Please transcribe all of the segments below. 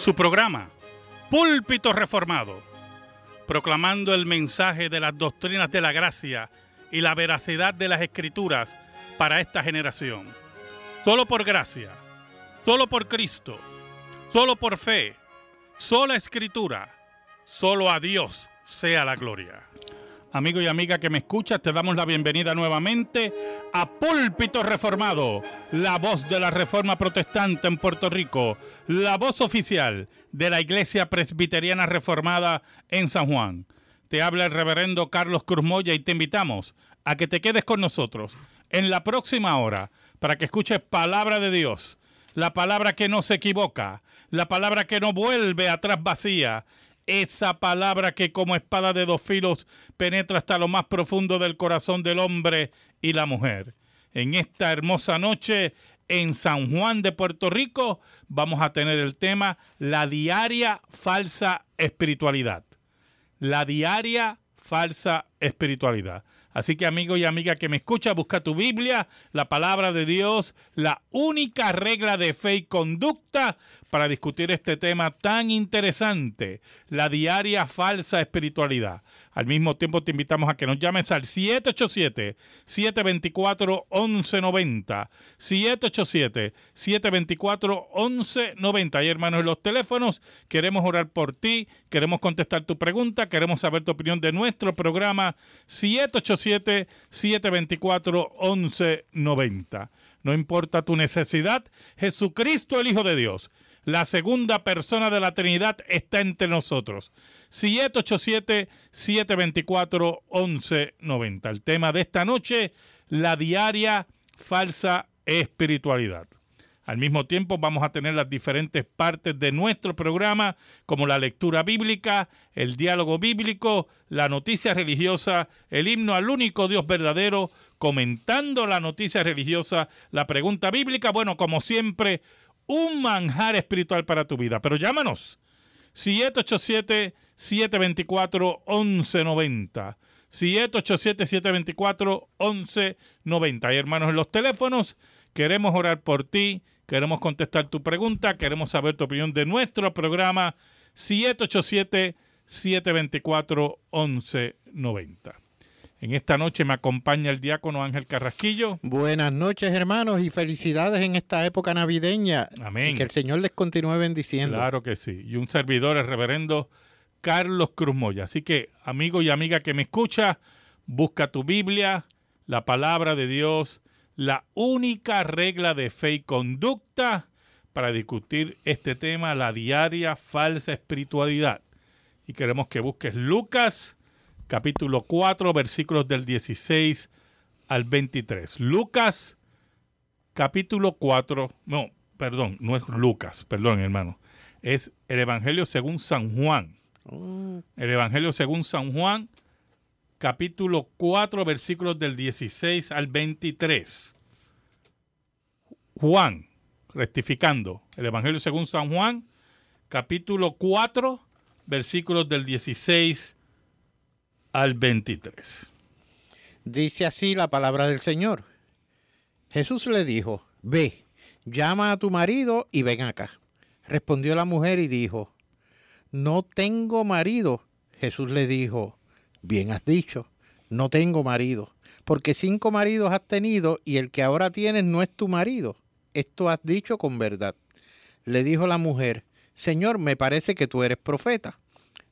su programa, Púlpito Reformado, proclamando el mensaje de las doctrinas de la gracia y la veracidad de las escrituras para esta generación. Solo por gracia, solo por Cristo, solo por fe, sola escritura, solo a Dios sea la gloria. Amigo y amiga que me escuchas, te damos la bienvenida nuevamente a Púlpito Reformado, la voz de la Reforma Protestante en Puerto Rico, la voz oficial de la Iglesia Presbiteriana Reformada en San Juan. Te habla el reverendo Carlos Cruzmoya y te invitamos a que te quedes con nosotros en la próxima hora para que escuches palabra de Dios, la palabra que no se equivoca, la palabra que no vuelve atrás vacía, esa palabra que como espada de dos filos penetra hasta lo más profundo del corazón del hombre y la mujer. En esta hermosa noche en San Juan de Puerto Rico vamos a tener el tema la diaria falsa espiritualidad. La diaria falsa espiritualidad. Así que amigo y amiga que me escucha, busca tu Biblia, la palabra de Dios, la única regla de fe y conducta para discutir este tema tan interesante, la diaria falsa espiritualidad. Al mismo tiempo te invitamos a que nos llames al 787-724-1190. 787-724-1190. Y hermanos, los teléfonos queremos orar por ti, queremos contestar tu pregunta, queremos saber tu opinión de nuestro programa 787-724-1190. No importa tu necesidad, Jesucristo el Hijo de Dios la segunda persona de la Trinidad está entre nosotros. 787-724-1190. El tema de esta noche, la diaria falsa espiritualidad. Al mismo tiempo vamos a tener las diferentes partes de nuestro programa, como la lectura bíblica, el diálogo bíblico, la noticia religiosa, el himno al único Dios verdadero, comentando la noticia religiosa, la pregunta bíblica, bueno, como siempre, un manjar espiritual para tu vida. Pero llámanos. 787-724-1190. 787-724-1190. Y hermanos, en los teléfonos queremos orar por ti, queremos contestar tu pregunta, queremos saber tu opinión de nuestro programa. 787-724-1190. En esta noche me acompaña el diácono Ángel Carrasquillo. Buenas noches, hermanos, y felicidades en esta época navideña. Amén. Y que el Señor les continúe bendiciendo. Claro que sí. Y un servidor, el reverendo Carlos Cruz Moya. Así que, amigo y amiga que me escucha, busca tu Biblia, la palabra de Dios, la única regla de fe y conducta para discutir este tema, la diaria falsa espiritualidad. Y queremos que busques Lucas capítulo 4, versículos del 16 al 23. Lucas, capítulo 4, no, perdón, no es Lucas, perdón hermano, es el Evangelio según San Juan. Oh. El Evangelio según San Juan, capítulo 4, versículos del 16 al 23. Juan, rectificando, el Evangelio según San Juan, capítulo 4, versículos del 16 al 23. Dice así la palabra del Señor. Jesús le dijo, ve, llama a tu marido y ven acá. Respondió la mujer y dijo, no tengo marido. Jesús le dijo, bien has dicho, no tengo marido, porque cinco maridos has tenido y el que ahora tienes no es tu marido. Esto has dicho con verdad. Le dijo la mujer, Señor, me parece que tú eres profeta.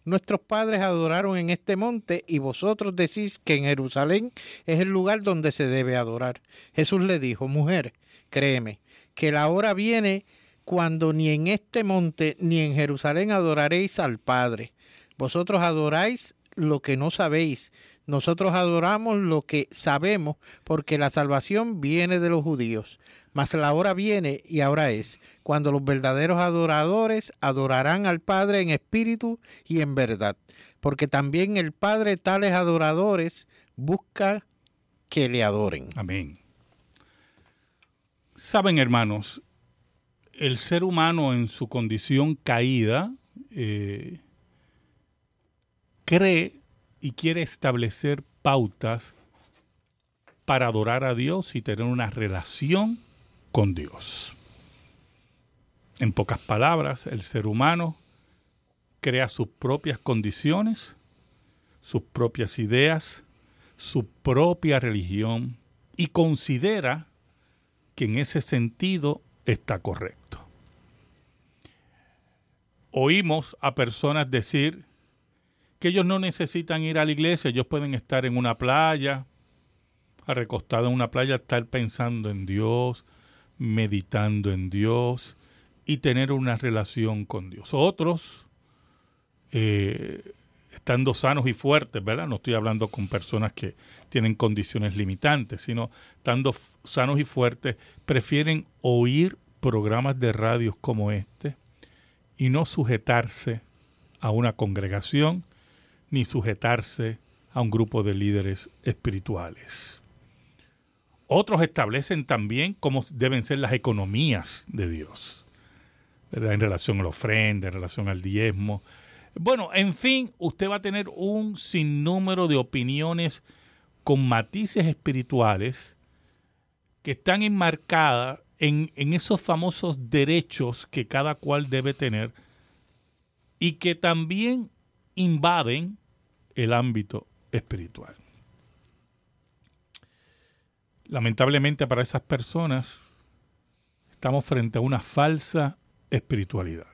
Nuestros padres adoraron en este monte y vosotros decís que en Jerusalén es el lugar donde se debe adorar. Jesús le dijo, mujer, créeme, que la hora viene cuando ni en este monte ni en Jerusalén adoraréis al Padre. Vosotros adoráis lo que no sabéis. Nosotros adoramos lo que sabemos porque la salvación viene de los judíos. Mas la hora viene y ahora es, cuando los verdaderos adoradores adorarán al Padre en espíritu y en verdad, porque también el Padre tales adoradores busca que le adoren. Amén. Saben, hermanos, el ser humano en su condición caída eh, cree y quiere establecer pautas para adorar a Dios y tener una relación con Dios. En pocas palabras, el ser humano crea sus propias condiciones, sus propias ideas, su propia religión y considera que en ese sentido está correcto. Oímos a personas decir que ellos no necesitan ir a la iglesia, ellos pueden estar en una playa, recostado en una playa, estar pensando en Dios, meditando en Dios y tener una relación con Dios. Otros, eh, estando sanos y fuertes, ¿verdad? No estoy hablando con personas que tienen condiciones limitantes, sino estando sanos y fuertes, prefieren oír programas de radios como este y no sujetarse a una congregación ni sujetarse a un grupo de líderes espirituales. Otros establecen también cómo deben ser las economías de Dios, ¿verdad? en relación a la ofrenda, en relación al diezmo. Bueno, en fin, usted va a tener un sinnúmero de opiniones con matices espirituales que están enmarcadas en, en esos famosos derechos que cada cual debe tener y que también invaden el ámbito espiritual. Lamentablemente para esas personas estamos frente a una falsa espiritualidad.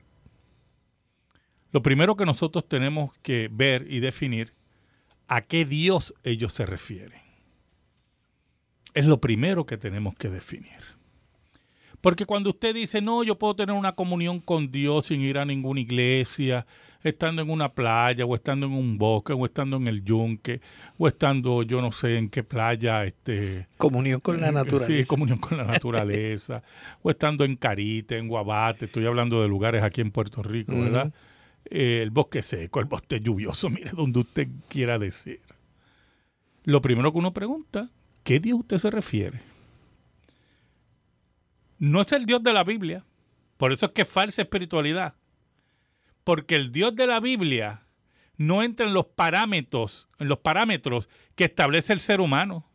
Lo primero que nosotros tenemos que ver y definir a qué Dios ellos se refieren. Es lo primero que tenemos que definir. Porque cuando usted dice, no, yo puedo tener una comunión con Dios sin ir a ninguna iglesia, estando en una playa, o estando en un bosque, o estando en el yunque, o estando yo no sé en qué playa. Este, comunión con la naturaleza. Sí, comunión con la naturaleza. o estando en Carite, en Guabate, estoy hablando de lugares aquí en Puerto Rico, ¿verdad? Eh, el bosque seco, el bosque lluvioso, mire, donde usted quiera decir. Lo primero que uno pregunta, ¿qué Dios usted se refiere? No es el Dios de la Biblia, por eso es que es falsa espiritualidad. Porque el Dios de la Biblia no entra en los parámetros, en los parámetros que establece el ser humano.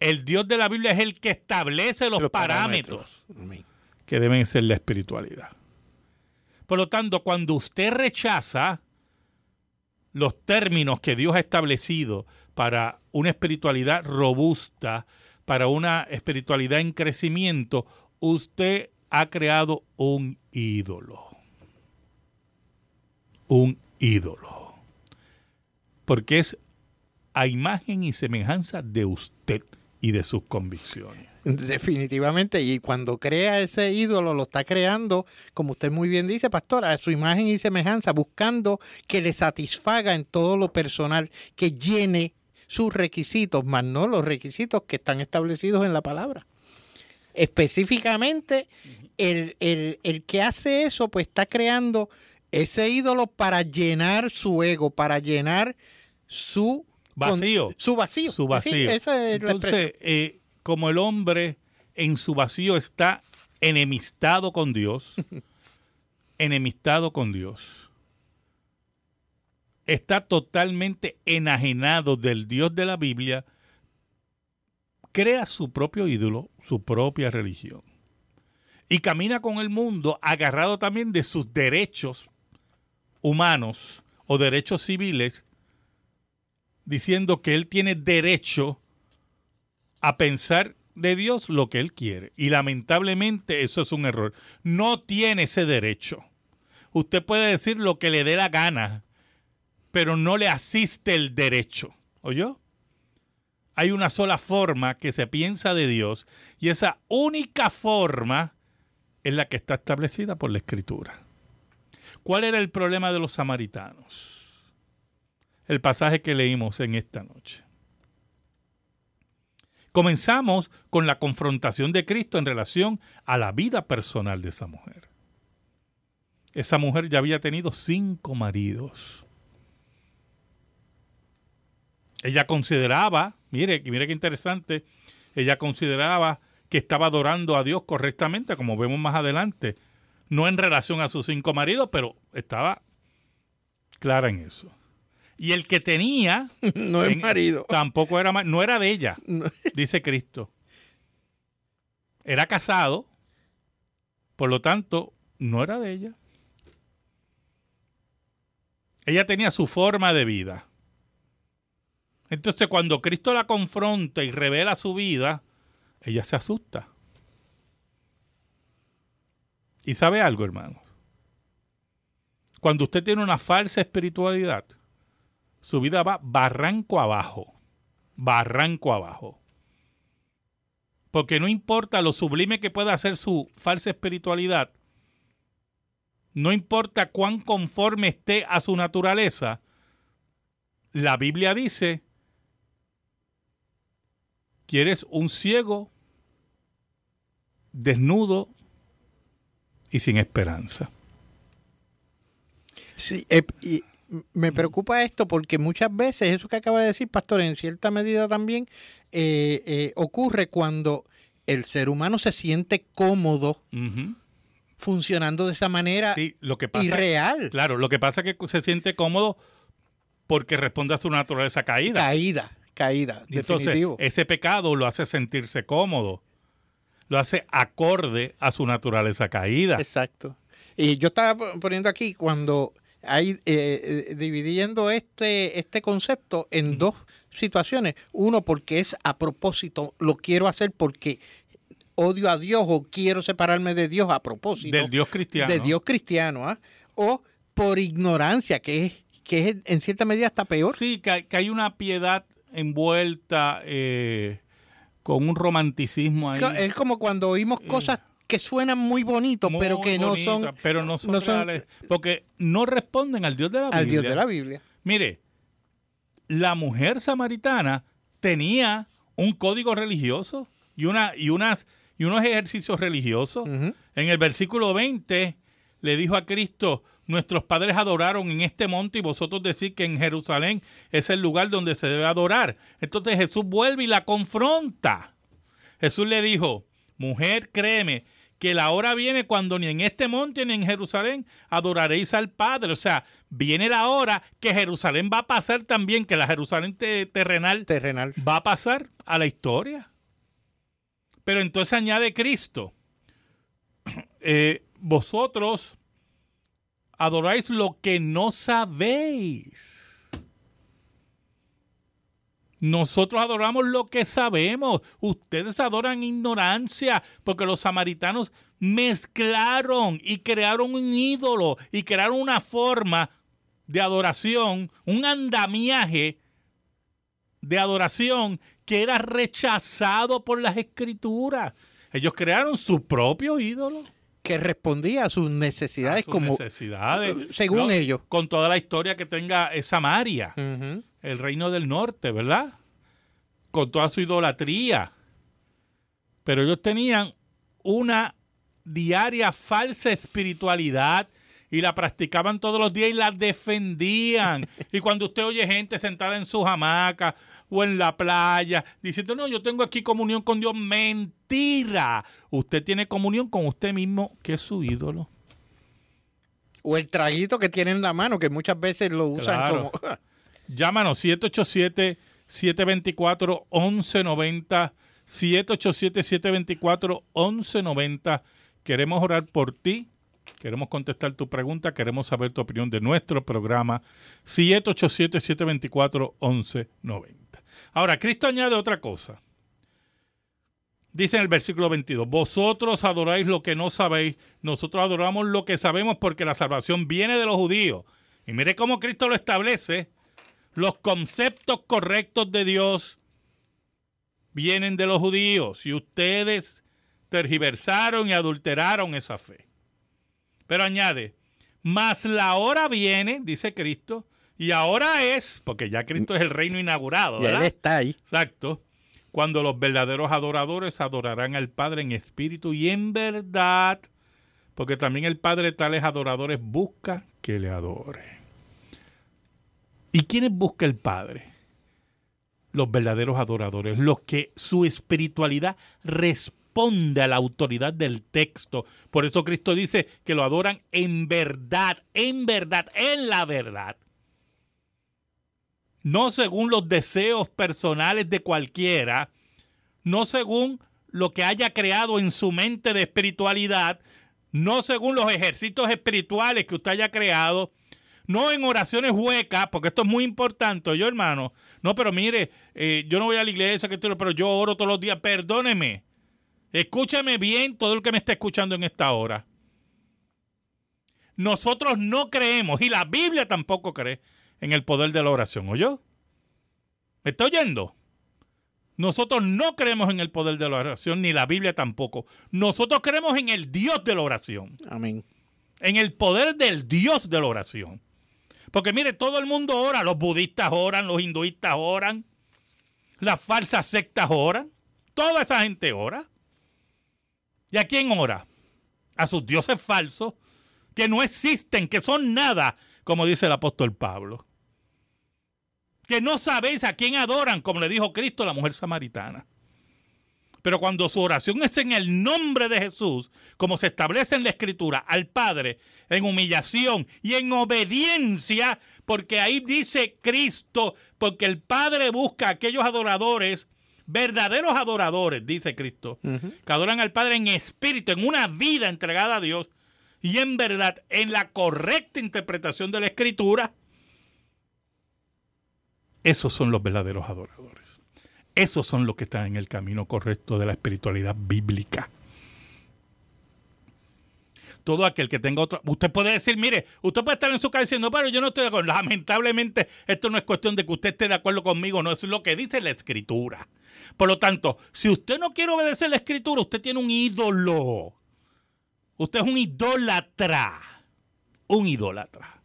El Dios de la Biblia es el que establece los, parámetros que deben ser la espiritualidad. Por lo tanto, cuando usted rechaza los términos que Dios ha establecido para una espiritualidad robusta, para una espiritualidad en crecimiento, usted ha creado un ídolo. Un ídolo. Porque es a imagen y semejanza de usted y de sus convicciones. Definitivamente, y cuando crea ese ídolo, lo está creando, como usted muy bien dice, pastora, a su imagen y semejanza, buscando que le satisfaga en todo lo personal, que llene sus requisitos, más no los requisitos que están establecidos en la palabra. Específicamente, el, el que hace eso, pues está creando ese ídolo para llenar su ego, para llenar su vacío. su vacío. Su vacío. Entonces, eh, como el hombre en su vacío está enemistado con Dios, enemistado con Dios, está totalmente enajenado del Dios de la Biblia, crea su propio ídolo, su propia religión. Y camina con el mundo agarrado también de sus derechos humanos o derechos civiles, diciendo que él tiene derecho a pensar de Dios lo que él quiere. Y lamentablemente eso es un error. No tiene ese derecho. Usted puede decir lo que le dé la gana, pero no le asiste el derecho. ¿Oyó? Hay una sola forma que se piensa de Dios y esa única forma es la que está establecida por la Escritura. ¿Cuál era el problema de los samaritanos? El pasaje que leímos en esta noche. Comenzamos con la confrontación de Cristo en relación a la vida personal de esa mujer. Esa mujer ya había tenido cinco maridos. Ella consideraba, mire, mire qué interesante, ella consideraba que estaba adorando a Dios correctamente, como vemos más adelante, no en relación a sus cinco maridos, pero estaba clara en eso. Y el que tenía. no es marido. Tampoco era no era de ella, dice Cristo. Era casado, por lo tanto, no era de ella. Ella tenía su forma de vida. Entonces cuando Cristo la confronta y revela su vida, ella se asusta. ¿Y sabe algo, hermano? Cuando usted tiene una falsa espiritualidad, su vida va barranco abajo. Barranco abajo. Porque no importa lo sublime que pueda ser su falsa espiritualidad, no importa cuán conforme esté a su naturaleza, la Biblia dice, quieres un ciego, desnudo y sin esperanza. Sí, eh, y me preocupa esto porque muchas veces, eso que acaba de decir, Pastor, en cierta medida también eh, eh, ocurre cuando el ser humano se siente cómodo funcionando de esa manera lo que pasa, irreal. Claro, lo que pasa es que se siente cómodo porque responde a su naturaleza caída. Caída, caída, Entonces, definitivo. Ese pecado lo hace sentirse cómodo, lo hace acorde a su naturaleza caída. Exacto. Y yo estaba poniendo aquí cuando hay eh, eh, dividiendo este, este concepto en dos situaciones. Uno, porque es a propósito, lo quiero hacer porque odio a Dios o quiero separarme de Dios a propósito. Del Dios cristiano. De Dios cristiano, ¿ah? O por ignorancia, que es, que es en cierta medida hasta peor. Sí, que, hay una piedad envuelta eh, con un romanticismo ahí. Es como cuando oímos eh, cosas que suenan muy bonitos, pero que no son. Pero no son, reales, porque no responden al Dios de la Biblia. Al Dios de la Biblia. Mire, la mujer samaritana tenía un código religioso y, una, y unas y unos ejercicios religiosos. En el versículo 20 le dijo a Cristo, nuestros padres adoraron en este monte y vosotros decís que en Jerusalén es el lugar donde se debe adorar. Entonces Jesús vuelve y la confronta. Jesús le dijo, mujer, créeme, que la hora viene cuando ni en este monte ni en Jerusalén adoraréis al Padre. O sea, viene la hora que Jerusalén va a pasar también, que la Jerusalén terrenal, terrenal va a pasar a la historia. Pero entonces añade Cristo, eh, vosotros adoráis lo que no sabéis. Nosotros adoramos lo que sabemos. Ustedes adoran ignorancia porque los samaritanos mezclaron y crearon un ídolo y crearon una forma de adoración, un andamiaje de adoración que era rechazado por las escrituras. Ellos crearon su propio ídolo. Que respondía a sus necesidades como... Necesidades. Eh, según ellos. Con toda la historia que tenga esa María, el reino del norte, ¿verdad? Con toda su idolatría. Pero ellos tenían una diaria falsa espiritualidad y la practicaban todos los días y la defendían. y cuando usted oye gente sentada en su hamaca o en la playa diciendo, no, yo tengo aquí comunión con Dios. Mentira. Usted tiene comunión con usted mismo, que es su ídolo. O el traguito que tiene en la mano, que muchas veces lo usan como... Llámanos 787-724-1190. 787-724-1190. Queremos orar por ti. Queremos contestar tu pregunta. Queremos saber tu opinión de nuestro programa. 787-724-1190. Ahora, Cristo añade otra cosa. Dice en el versículo 22, vosotros adoráis lo que no sabéis, nosotros adoramos lo que sabemos porque la salvación viene de los judíos. Y mire cómo Cristo lo establece. Los conceptos correctos de Dios vienen de los judíos y ustedes tergiversaron y adulteraron esa fe. Pero añade, mas la hora viene, dice Cristo, y ahora es, porque ya Cristo es el reino inaugurado. ¿verdad? Y Él está ahí. Exacto. Cuando los verdaderos adoradores adorarán al Padre en espíritu y en verdad, porque también el Padre tales adoradores busca que le adore. ¿Y quiénes busca el Padre? Los verdaderos adoradores, los que su espiritualidad responde a la autoridad del texto. Por eso Cristo dice que lo adoran en verdad, en verdad, en la verdad no según los deseos personales de cualquiera, no según lo que haya creado en su mente de espiritualidad, no según los ejércitos espirituales que usted haya creado, no en oraciones huecas, porque esto es muy importante, yo hermano. No, pero mire, eh, yo no voy a la iglesia, pero yo oro todos los días. Perdóneme. Escúcheme bien todo el que me está escuchando en esta hora. Nosotros no creemos, y la Biblia tampoco cree, en el poder de la oración. ¿Oyó? ¿Me está oyendo? Nosotros no creemos en el poder de la oración, ni la Biblia tampoco. Nosotros creemos en el Dios de la oración. Amén. En el poder del Dios de la oración. Porque mire, todo el mundo ora. Los budistas oran, los hinduistas oran, las falsas sectas oran. Toda esa gente ora. ¿Y a quién ora? A sus dioses falsos, que no existen, que son nada, como dice el apóstol Pablo que no sabéis a quién adoran, como le dijo Cristo a la mujer samaritana. Pero cuando su oración es en el nombre de Jesús, como se establece en la Escritura, al Padre, en humillación y en obediencia, porque ahí dice Cristo, porque el Padre busca a aquellos adoradores, verdaderos adoradores, dice Cristo, que adoran al Padre en espíritu, en una vida entregada a Dios y en verdad, en la correcta interpretación de la Escritura, esos son los verdaderos adoradores. Esos son los que están en el camino correcto de la espiritualidad bíblica. Todo aquel que tenga otro. Usted puede decir, mire, usted puede estar en su casa diciendo, pero yo no estoy de acuerdo. Lamentablemente, esto no es cuestión de que usted esté de acuerdo conmigo, no, es lo que dice la escritura. Por lo tanto, si usted no quiere obedecer la escritura, usted tiene un ídolo. Usted es un idólatra. Un idólatra.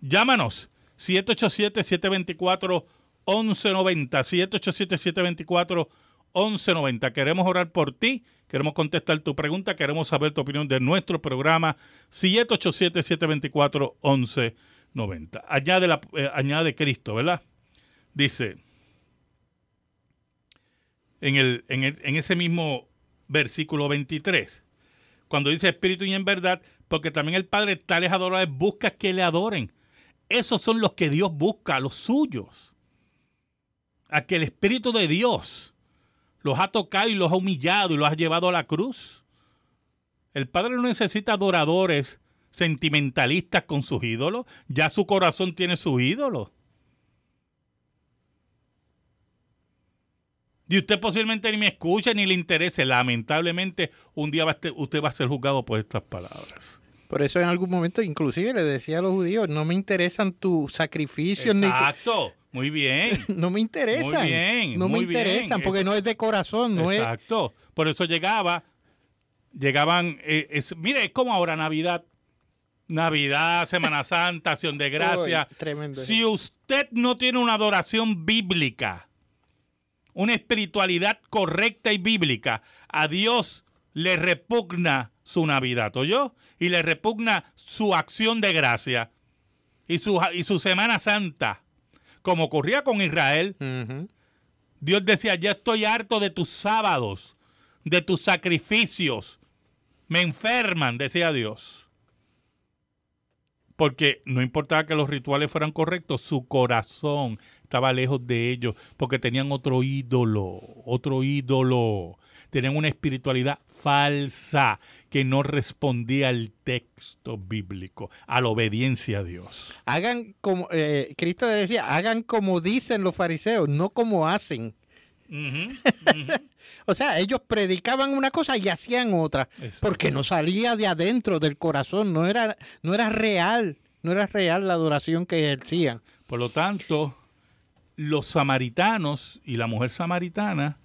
Llámanos 787-724-1190. 787-724-1190. Queremos orar por ti, queremos contestar tu pregunta, queremos saber tu opinión de nuestro programa. 787-724-1190. Añade, la, eh, añade Cristo, ¿verdad? Dice, en, el, en, en ese mismo versículo 23, cuando dice espíritu y en verdad, porque también el Padre tales adoradores busca que le adoren esos son los que Dios busca, los suyos. A que el Espíritu de Dios los ha tocado y los ha humillado y los ha llevado a la cruz. El Padre no necesita adoradores sentimentalistas con sus ídolos. Ya su corazón tiene sus ídolos. Y usted posiblemente ni me escucha ni le interese. Lamentablemente, un día usted va a ser juzgado por estas palabras. Por eso en algún momento inclusive le decía a los judíos, no me interesan tus sacrificios. Exacto, muy bien. no me interesan. Muy bien, no me interesan porque no es de corazón. No Exacto, por eso llegaba, llegaban, eh, mire, es como ahora Navidad. Navidad, Semana Santa, Acción de Gracia. tremendo. Si usted no tiene una adoración bíblica, una espiritualidad correcta y bíblica, a Dios le repugna su Navidad, ¿oyó? Y le repugna su acción de gracia y su, y su Semana Santa, como ocurría con Israel. Dios decía, ya estoy harto de tus sábados, de tus sacrificios. Me enferman, decía Dios. Porque no importaba que los rituales fueran correctos, su corazón estaba lejos de ellos, porque tenían otro ídolo, otro ídolo. Tenían una espiritualidad falsa que no respondía al texto bíblico, a la obediencia a Dios. Hagan como, eh, Cristo decía, hagan como dicen los fariseos, no como hacen. o sea, ellos predicaban una cosa y hacían otra, porque no salía de adentro del corazón, no era, no era real, no era real la adoración que ejercían. Por lo tanto, los samaritanos y la mujer samaritana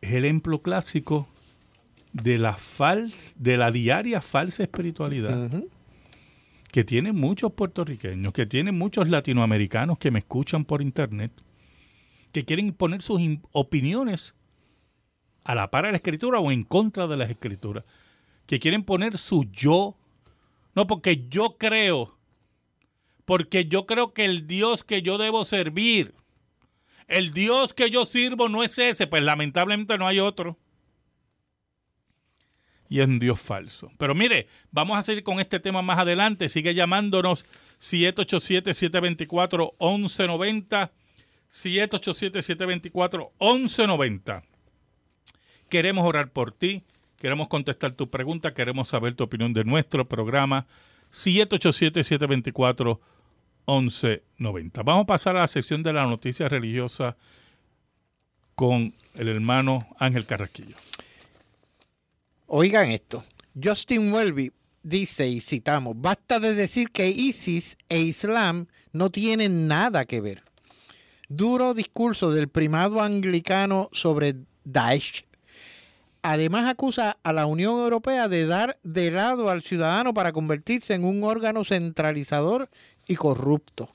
es el ejemplo clásico de la, de la diaria falsa espiritualidad que tienen muchos puertorriqueños, que tienen muchos latinoamericanos que me escuchan por internet, que quieren poner sus opiniones a la par de la escritura o en contra de las escrituras, que quieren poner su yo, no porque yo creo, porque yo creo que el Dios que yo debo servir, el Dios que yo sirvo no es ese, pues lamentablemente no hay otro y es un Dios falso. Pero mire, vamos a seguir con este tema más adelante. Sigue llamándonos 787-724-1190. 787-724-1190. Queremos orar por ti. Queremos contestar tu pregunta, queremos saber tu opinión de nuestro programa 787-724-1190. Vamos a pasar a la sección de la noticia religiosa con el hermano Ángel Carraquillo. Oigan esto. Justin Welby dice, y citamos, basta de decir que ISIS e Islam no tienen nada que ver. Duro discurso del primado anglicano sobre Daesh. Además acusa a la Unión Europea de dar de lado al ciudadano para convertirse en un órgano centralizador y corrupto.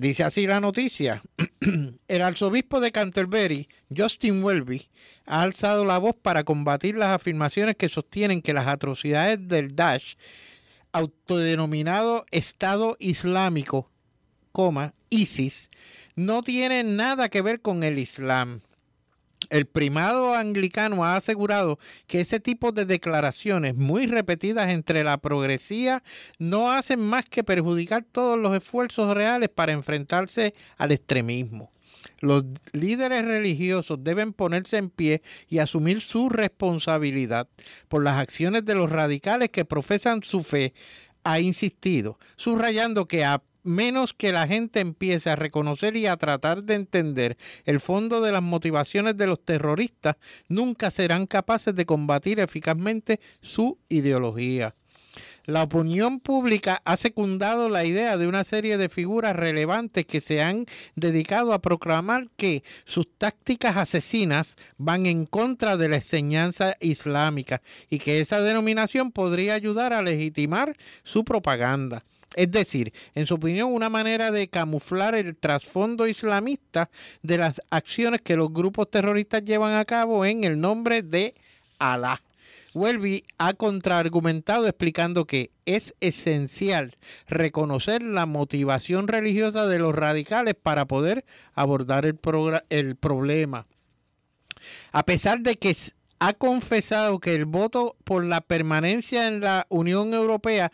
Dice así la noticia. El arzobispo de Canterbury, Justin Welby, ha alzado la voz para combatir las afirmaciones que sostienen que las atrocidades del Daesh, autodenominado Estado Islámico, ISIS, no tienen nada que ver con el Islam. El primado anglicano ha asegurado que ese tipo de declaraciones muy repetidas entre la progresía no hacen más que perjudicar todos los esfuerzos reales para enfrentarse al extremismo. Los líderes religiosos deben ponerse en pie y asumir su responsabilidad por las acciones de los radicales que profesan su fe, ha insistido, subrayando que a menos que la gente empiece a reconocer y a tratar de entender el fondo de las motivaciones de los terroristas, nunca serán capaces de combatir eficazmente su ideología. La opinión pública ha secundado la idea de una serie de figuras relevantes que se han dedicado a proclamar que sus tácticas asesinas van en contra de la enseñanza islámica y que esa denominación podría ayudar a legitimar su propaganda. Es decir, en su opinión, una manera de camuflar el trasfondo islamista de las acciones que los grupos terroristas llevan a cabo en el nombre de Alá. Welby ha contraargumentado explicando que es esencial reconocer la motivación religiosa de los radicales para poder abordar el, problema. A pesar de que ha confesado que el voto por la permanencia en la Unión Europea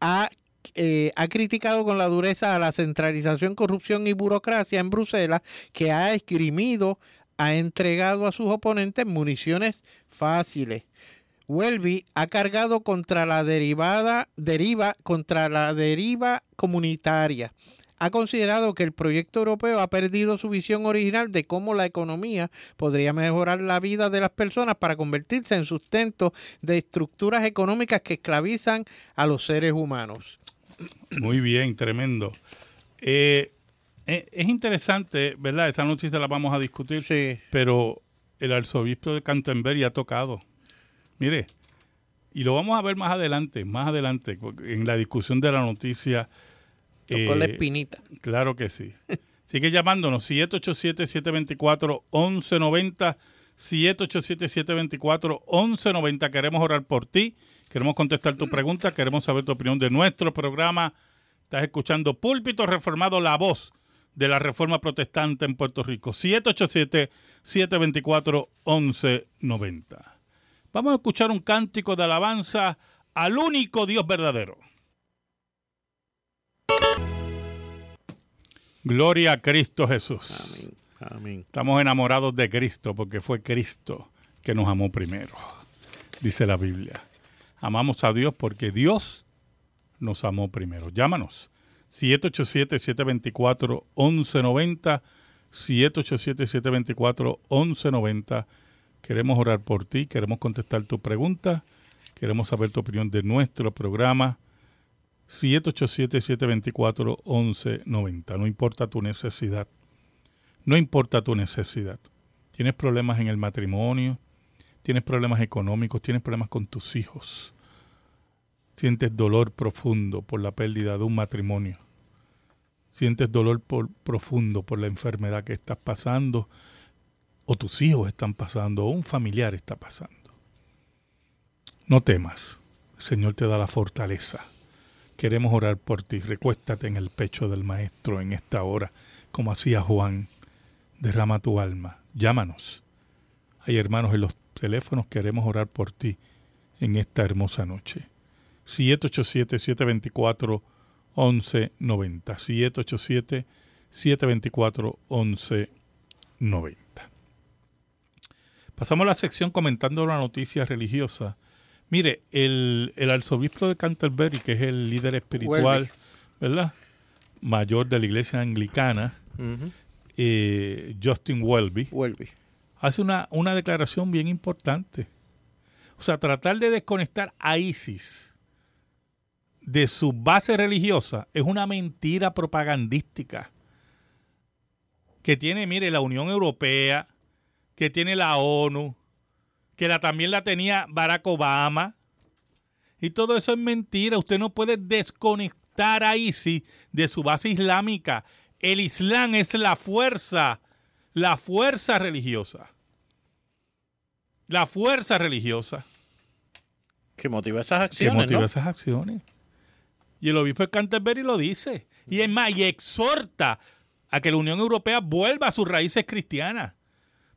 ha eh, ha criticado con la dureza a la centralización, corrupción y burocracia en Bruselas, que ha esgrimido, ha entregado a sus oponentes municiones fáciles. Welby ha cargado contra la derivada, deriva, contra la deriva comunitaria. Ha considerado que el proyecto europeo ha perdido su visión original de cómo la economía podría mejorar la vida de las personas para convertirse en sustento de estructuras económicas que esclavizan a los seres humanos. Muy bien, tremendo. Eh, eh, es interesante, ¿verdad? Esta noticia la vamos a discutir, sí. pero el arzobispo de Canterbury ha tocado. Mire, y lo vamos a ver más adelante, más adelante, en la discusión de la noticia. Tocó la eh, espinita. Claro que sí. Sigue llamándonos, 787-724-1190, 787-724-1190. Queremos orar por ti Queremos contestar tu pregunta, queremos saber tu opinión de nuestro programa. Estás escuchando Púlpito Reformado, la voz de la Reforma Protestante en Puerto Rico. 787-724-1190. Vamos a escuchar un cántico de alabanza al único Dios verdadero. Gloria a Cristo Jesús. Amén. Amén. Estamos enamorados de Cristo porque fue Cristo que nos amó primero, dice la Biblia. Amamos a Dios porque Dios nos amó primero. Llámanos 787-724-1190, 787-724-1190. Queremos orar por ti, queremos contestar tu pregunta, queremos saber tu opinión de nuestro programa. 787-724-1190. No importa tu necesidad. No importa tu necesidad. Tienes problemas en el matrimonio, tienes problemas económicos, tienes problemas con tus hijos, sientes dolor profundo por la pérdida de un matrimonio, sientes dolor profundo por la enfermedad que estás pasando, o tus hijos están pasando, o un familiar está pasando. No temas, el Señor te da la fortaleza. Queremos orar por ti. Recuéstate en el pecho del Maestro en esta hora, como hacía Juan. Derrama tu alma. Llámanos. Hay hermanos en los teléfonos queremos orar por ti en esta hermosa noche. 787-724-1190. 787-724-1190. Pasamos a la sección comentando una noticia religiosa. Mire, el, el arzobispo de Canterbury, que es el líder espiritual, Welby. ¿verdad? Mayor de la iglesia anglicana, eh, Justin Welby, Welby. hace una, una declaración bien importante. O sea, tratar de desconectar a ISIS de su base religiosa es una mentira propagandística que tiene, mire, la Unión Europea, que tiene la ONU, que la, también la tenía Barack Obama. Y todo eso es mentira. Usted no puede desconectar a ISIS de su base islámica. El Islam es la fuerza, la fuerza religiosa. La fuerza religiosa Que motiva esas que acciones, motiva ¿no? esas acciones. Y el obispo de Canterbury lo dice. Y es más, y exhorta a que la Unión Europea vuelva a sus raíces cristianas.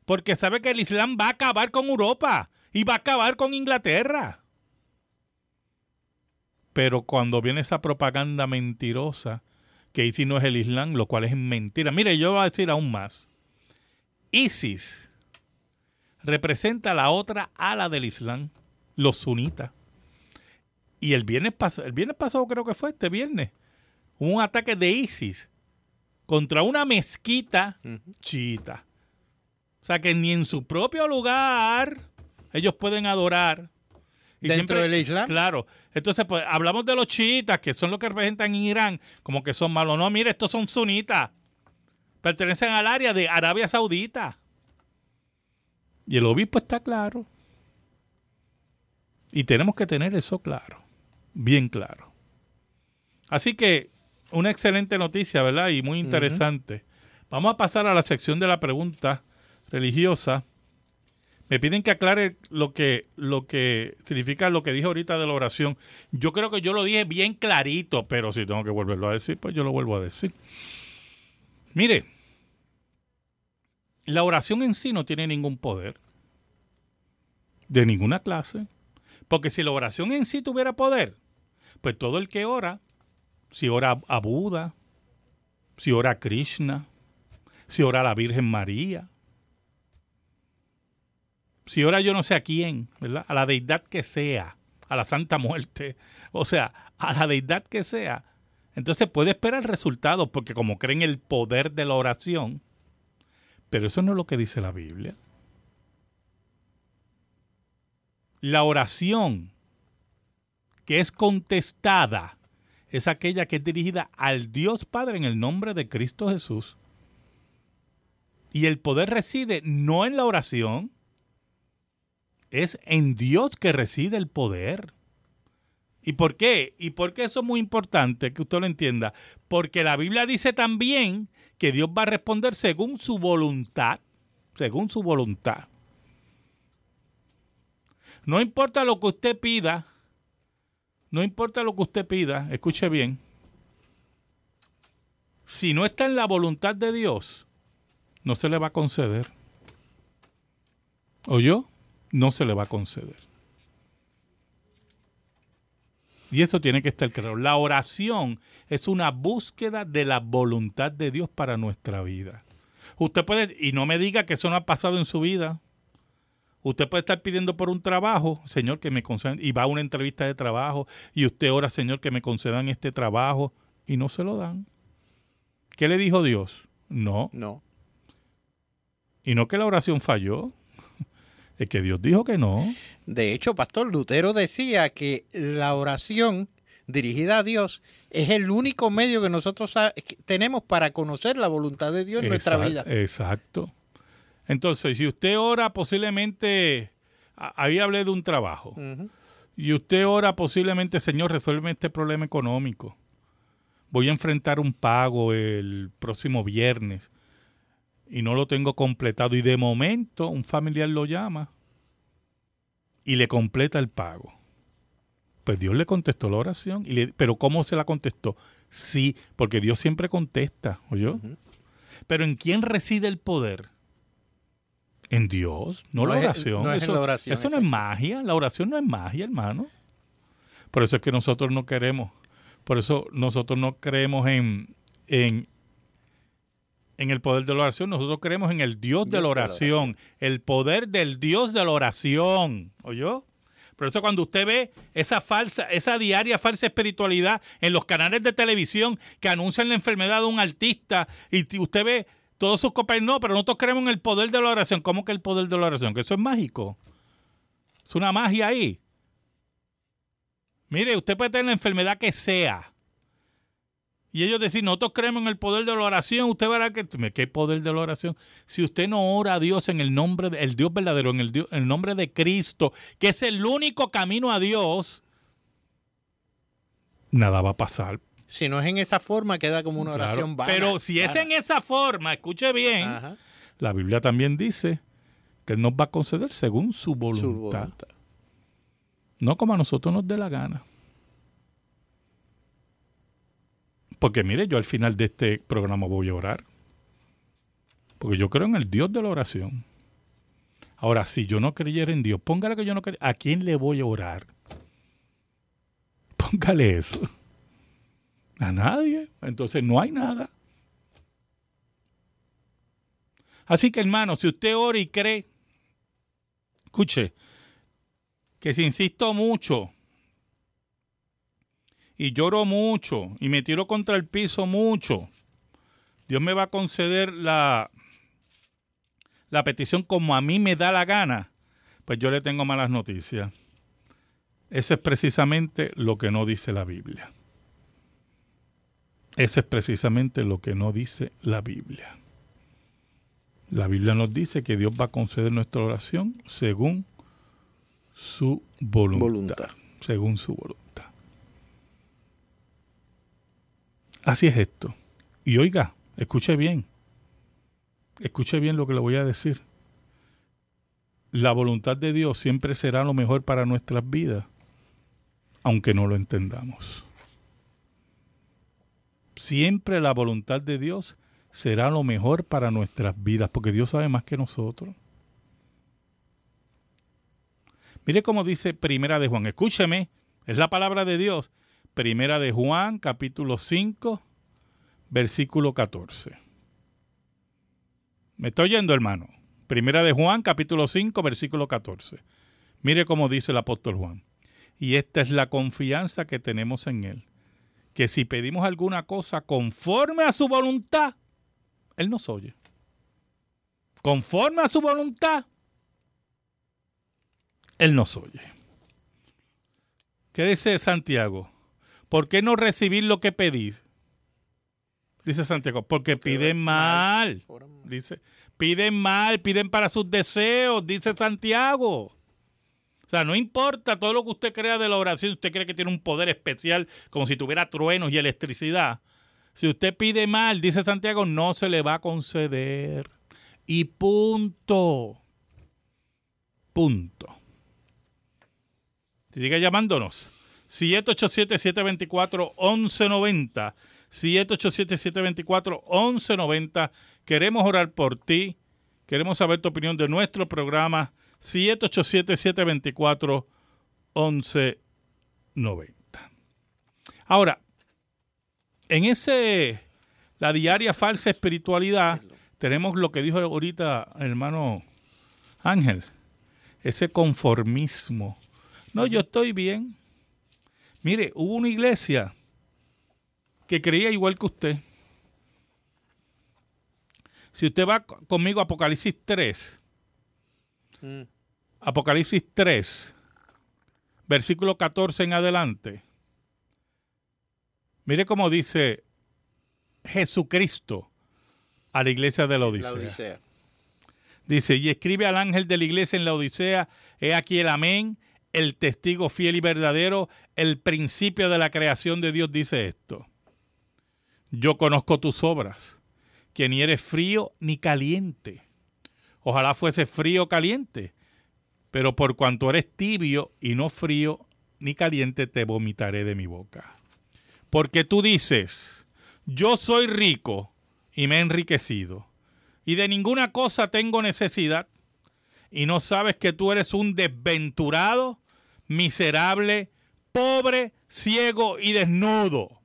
Porque sabe que el Islam va a acabar con Europa y va a acabar con Inglaterra. Pero cuando viene esa propaganda mentirosa, que ISIS no es el Islam, lo cual es mentira. Mire, yo voy a decir aún más. ISIS representa la otra ala del Islam, los sunitas. Y el viernes, pas- el viernes pasado, creo que fue este viernes, hubo un ataque de ISIS contra una mezquita chiita. O sea que ni en su propio lugar ellos pueden adorar. Y Dentro siempre- del Islam. Claro. Entonces, pues hablamos de los chiitas, que son los que representan en Irán, como que son malos. No, mire, estos son sunitas. Pertenecen al área de Arabia Saudita. Y el obispo está claro. Y tenemos que tener eso claro. Bien claro. Así que, una excelente noticia, ¿verdad? Y muy interesante. Vamos a pasar a la sección de la pregunta religiosa. Me piden que aclare lo que, lo que significa lo que dije ahorita de la oración. Yo creo que yo lo dije bien clarito, pero si tengo que volverlo a decir, pues yo lo vuelvo a decir. Mire, la oración en sí no tiene ningún poder. De ninguna clase. Porque si la oración en sí tuviera poder, pues todo el que ora, si ora a Buda, si ora a Krishna, si ora a la Virgen María, si ora yo no sé a quién, ¿verdad? A la deidad que sea, a la Santa Muerte, o sea, a la deidad que sea, entonces puede esperar resultados porque como creen el poder de la oración, pero eso no es lo que dice la Biblia. La oración que es contestada es aquella que es dirigida al Dios Padre en el nombre de Cristo Jesús. Y el poder reside no en la oración, es en Dios que reside el poder. ¿Y por qué? ¿Y por qué eso es muy importante que usted lo entienda? Porque la Biblia dice también que Dios va a responder según su voluntad, según su voluntad. No importa lo que usted pida, no importa lo que usted pida, escuche bien, si no está en la voluntad de Dios, no se le va a conceder. ¿O yo? No se le va a conceder. Y eso tiene que estar claro. La oración es una búsqueda de la voluntad de Dios para nuestra vida. Usted puede, y no me diga que eso no ha pasado en su vida. Usted puede estar pidiendo por un trabajo, Señor, que me concedan, y va a una entrevista de trabajo, y usted ora, Señor, que me concedan este trabajo, y no se lo dan. ¿Qué le dijo Dios? No. No. Y no que la oración falló. Es que Dios dijo que no. De hecho, Pastor Lutero decía que la oración dirigida a Dios es el único medio que nosotros tenemos para conocer la voluntad de Dios en nuestra vida. Exacto. Entonces, si usted ora posiblemente, ahí hablé de un trabajo, y usted ora posiblemente, Señor, resuelve este problema económico. Voy a enfrentar un pago el próximo viernes y no lo tengo completado. Y de momento un familiar lo llama y le completa el pago. Pues Dios le contestó la oración. Y le- pero ¿cómo se la contestó? Sí, porque Dios siempre contesta, ¿oyó? Pero ¿en quién reside el poder? En Dios, no, No la es- oración. no es eso la oración, eso no es magia, la oración no es magia, hermano. Por eso es que nosotros no queremos, por eso nosotros no creemos en, en, en el poder de la oración, nosotros creemos en el Dios, de, la oración, el poder del Dios de la oración. ¿Oyó? Por eso cuando usted ve esa falsa, esa diaria falsa espiritualidad en los canales de televisión que anuncian la enfermedad de un artista y usted ve todos sus compañeros, no, pero nosotros creemos en el poder de la oración. ¿Cómo que el poder de la oración? Que eso es mágico. Es una magia ahí. Mire, usted puede tener la enfermedad que sea. Y ellos decir, nosotros creemos en el poder de la oración. Usted verá que, ¿qué poder de la oración? Si usted no ora a Dios en el nombre del Dios verdadero, en el nombre de Cristo, que es el único camino a Dios, nada va a pasar. Si no es en esa forma, queda como una oración Pero si es en esa forma, escuche bien, la Biblia también dice que Él nos va a conceder según su voluntad. No como a nosotros nos dé la gana. Porque mire, yo al final de este programa voy a orar. Porque yo creo en el Dios de la oración. Ahora, si yo no creyera en Dios, póngale que yo no creyera. ¿A quién le voy a orar? Póngale eso. A nadie. Entonces no hay nada. Así que hermano, si usted ora y cree, escuche, que si insisto mucho, y lloro mucho y me tiro contra el piso mucho, Dios me va a conceder la, la petición como a mí me da la gana, pues yo le tengo malas noticias. Eso es precisamente lo que no dice la Biblia. Eso es precisamente lo que no dice la Biblia. La Biblia nos dice que Dios va a conceder nuestra oración según su voluntad. voluntad. Según su voluntad. Así es esto. Y oiga, escuche bien. Escuche bien lo que le voy a decir. La voluntad de Dios siempre será lo mejor para nuestras vidas, aunque no lo entendamos. Siempre la voluntad de Dios será lo mejor para nuestras vidas, porque Dios sabe más que nosotros. Mire cómo dice Primera de Juan, escúcheme, es la palabra de Dios. Primera de Juan, capítulo 5, versículo 14. ¿Me estoy oyendo, hermano? Primera de Juan, capítulo 5, versículo 14. Mire cómo dice el apóstol Juan. Y esta es la confianza que tenemos en Él. Que si pedimos alguna cosa conforme a su voluntad, Él nos oye. Conforme a su voluntad, Él nos oye. ¿Qué dice Santiago? ¿Por qué no recibir lo que pedís? Dice Santiago, porque piden mal. Dice, piden mal, piden para sus deseos, dice Santiago. O sea, no importa todo lo que usted crea de la oración, usted cree que tiene un poder especial, como si tuviera truenos y electricidad. Si usted pide mal, dice Santiago, no se le va a conceder. Y punto. Punto. Sigue llamándonos. 787-724-1190. 787-724-1190. Queremos orar por ti. Queremos saber tu opinión de nuestro programa. 787-724-1190. Ahora, en ese, la diaria falsa espiritualidad, tenemos lo que dijo ahorita hermano Ángel, ese conformismo. No, yo estoy bien. Mire, hubo una iglesia que creía igual que usted. Si usted va conmigo a Apocalipsis 3, mm. Apocalipsis 3, versículo 14 en adelante, mire cómo dice Jesucristo a la iglesia de la Odisea. la Odisea. Dice, y escribe al ángel de la iglesia en la Odisea, he aquí el amén, el testigo fiel y verdadero, el principio de la creación de Dios dice esto. Yo conozco tus obras, que ni eres frío ni caliente. Ojalá fuese frío o caliente, pero por cuanto eres tibio y no frío ni caliente, te vomitaré de mi boca. Porque tú dices, yo soy rico y me he enriquecido, y de ninguna cosa tengo necesidad, y no sabes que tú eres un desventurado, miserable, pobre, ciego y desnudo.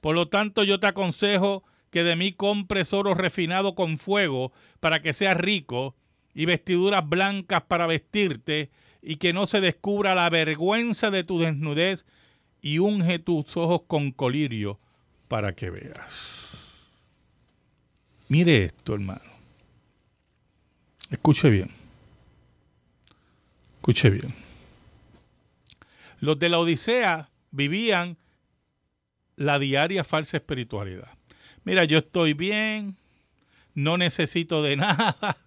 Por lo tanto, yo te aconsejo que de mí compres oro refinado con fuego para que seas rico y vestiduras blancas para vestirte y que no se descubra la vergüenza de tu desnudez y unge tus ojos con colirio para que veas. Mire esto, hermano. Escuche bien. Escuche bien. Los de la Odisea vivían la diaria falsa espiritualidad. Mira, yo estoy bien, no necesito de nada.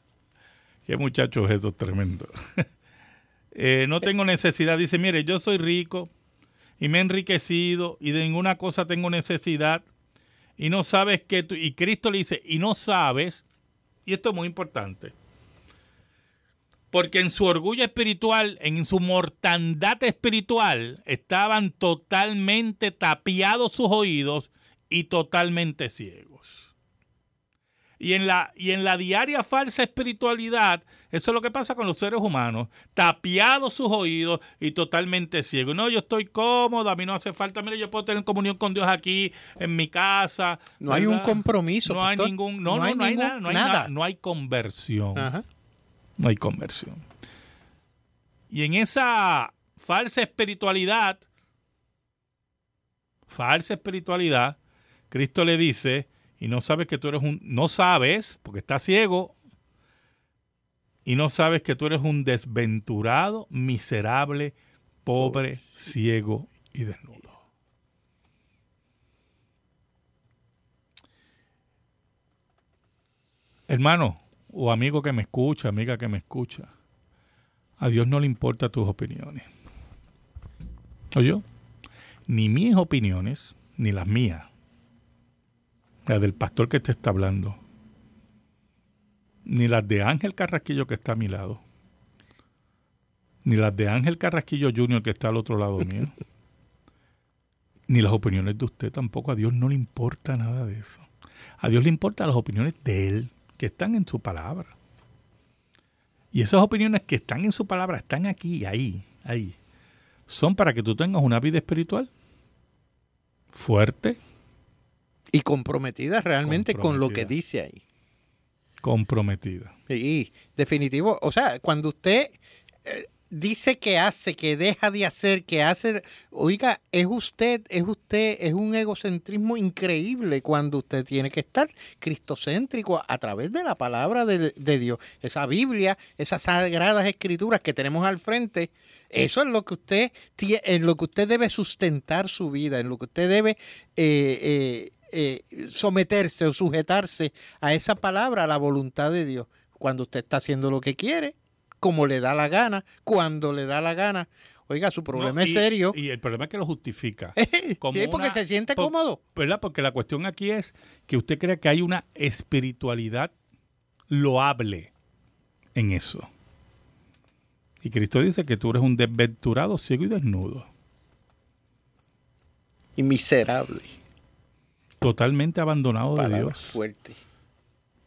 Qué muchachos eso tremendo. Eh, no tengo necesidad. Dice, mire, yo soy rico y me he enriquecido y de ninguna cosa tengo necesidad. Y no sabes que tú, y Cristo le dice, y no sabes, y esto es muy importante, porque en su orgullo espiritual, en su mortandad espiritual, estaban totalmente tapiados sus oídos y totalmente ciegos. Y en la, y en la diaria falsa espiritualidad, eso es lo que pasa con los seres humanos, tapiados sus oídos y totalmente ciegos. No, yo estoy cómodo, a mí no hace falta, mire, yo puedo tener comunión con Dios aquí, en mi casa. No hay un compromiso. No hay ningún, no, no, hay, nada, no hay nada. No hay conversión. Ajá no hay conversión. Y en esa falsa espiritualidad, falsa espiritualidad, Cristo le dice, y no sabes que tú eres un, no sabes, porque estás ciego, y no sabes que tú eres un desventurado, miserable, pobre, ciego y desnudo. Hermano, o amigo que me escucha, amiga que me escucha, a Dios no le importa tus opiniones. yo Ni mis opiniones, ni las mías. La del pastor que te está hablando. Ni las de Ángel Carrasquillo que está a mi lado. Ni las de Ángel Carrasquillo Jr. que está al otro lado mío. ni las opiniones de usted tampoco. A Dios no le importa nada de eso. A Dios le importan las opiniones de Él que están en su palabra. Y esas opiniones que están en su palabra están aquí, ahí, ahí. Son para que tú tengas una vida espiritual fuerte. Y comprometida realmente con lo que dice ahí. Comprometida. Sí, definitivo. O sea, cuando usted eh, dice que hace, que deja de hacer, que hace, oiga, es usted, es usted, es un egocentrismo increíble cuando usted tiene que estar cristocéntrico a través de la palabra de, Dios. Esa Biblia, esas sagradas escrituras que tenemos al frente, eso es lo que usted, en lo que usted debe sustentar su vida, en lo que usted debe eh, eh, eh, someterse o sujetarse a esa palabra, a la voluntad de Dios, cuando usted está haciendo lo que quiere como le da la gana, cuando le da la gana. Oiga, su problema es serio. Y el problema es que lo justifica. sí, porque se siente cómodo. ¿Verdad? Porque la cuestión aquí es que usted cree que hay una espiritualidad loable en eso. Y Cristo dice que tú eres un desventurado, ciego y desnudo. Y miserable. Totalmente abandonado de Dios. fuerte.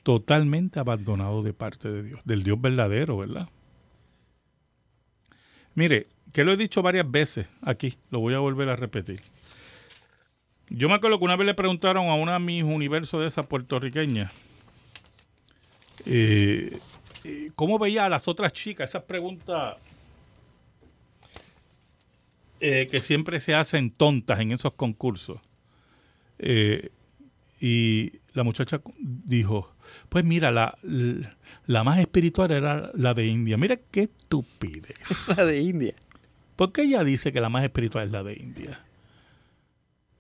Totalmente abandonado de parte de Dios, del Dios verdadero, ¿verdad? Mire, que lo he dicho varias veces aquí, lo voy a volver a repetir. Yo me acuerdo que una vez le preguntaron a una de mis universos de esas puertorriqueñas eh, eh, cómo veía a las otras chicas, esas preguntas eh, que siempre se hacen tontas en esos concursos. Y la muchacha dijo, pues mira, la, la más espiritual era la de India. Mira qué estupidez. La de India. ¿Por qué ella dice que la más espiritual es la de India?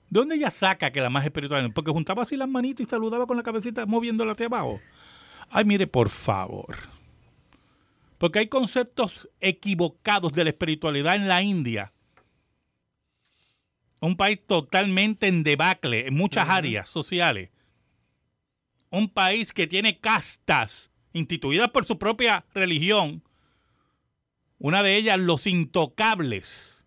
¿De dónde ella saca que la más espiritual es? Porque juntaba así las manitas y saludaba con la cabecita moviéndola hacia abajo. Ay, mire, por favor. Porque hay conceptos equivocados de la espiritualidad en la India. Un país totalmente en debacle en muchas áreas sociales. Un país que tiene castas instituidas por su propia religión, una de ellas los intocables,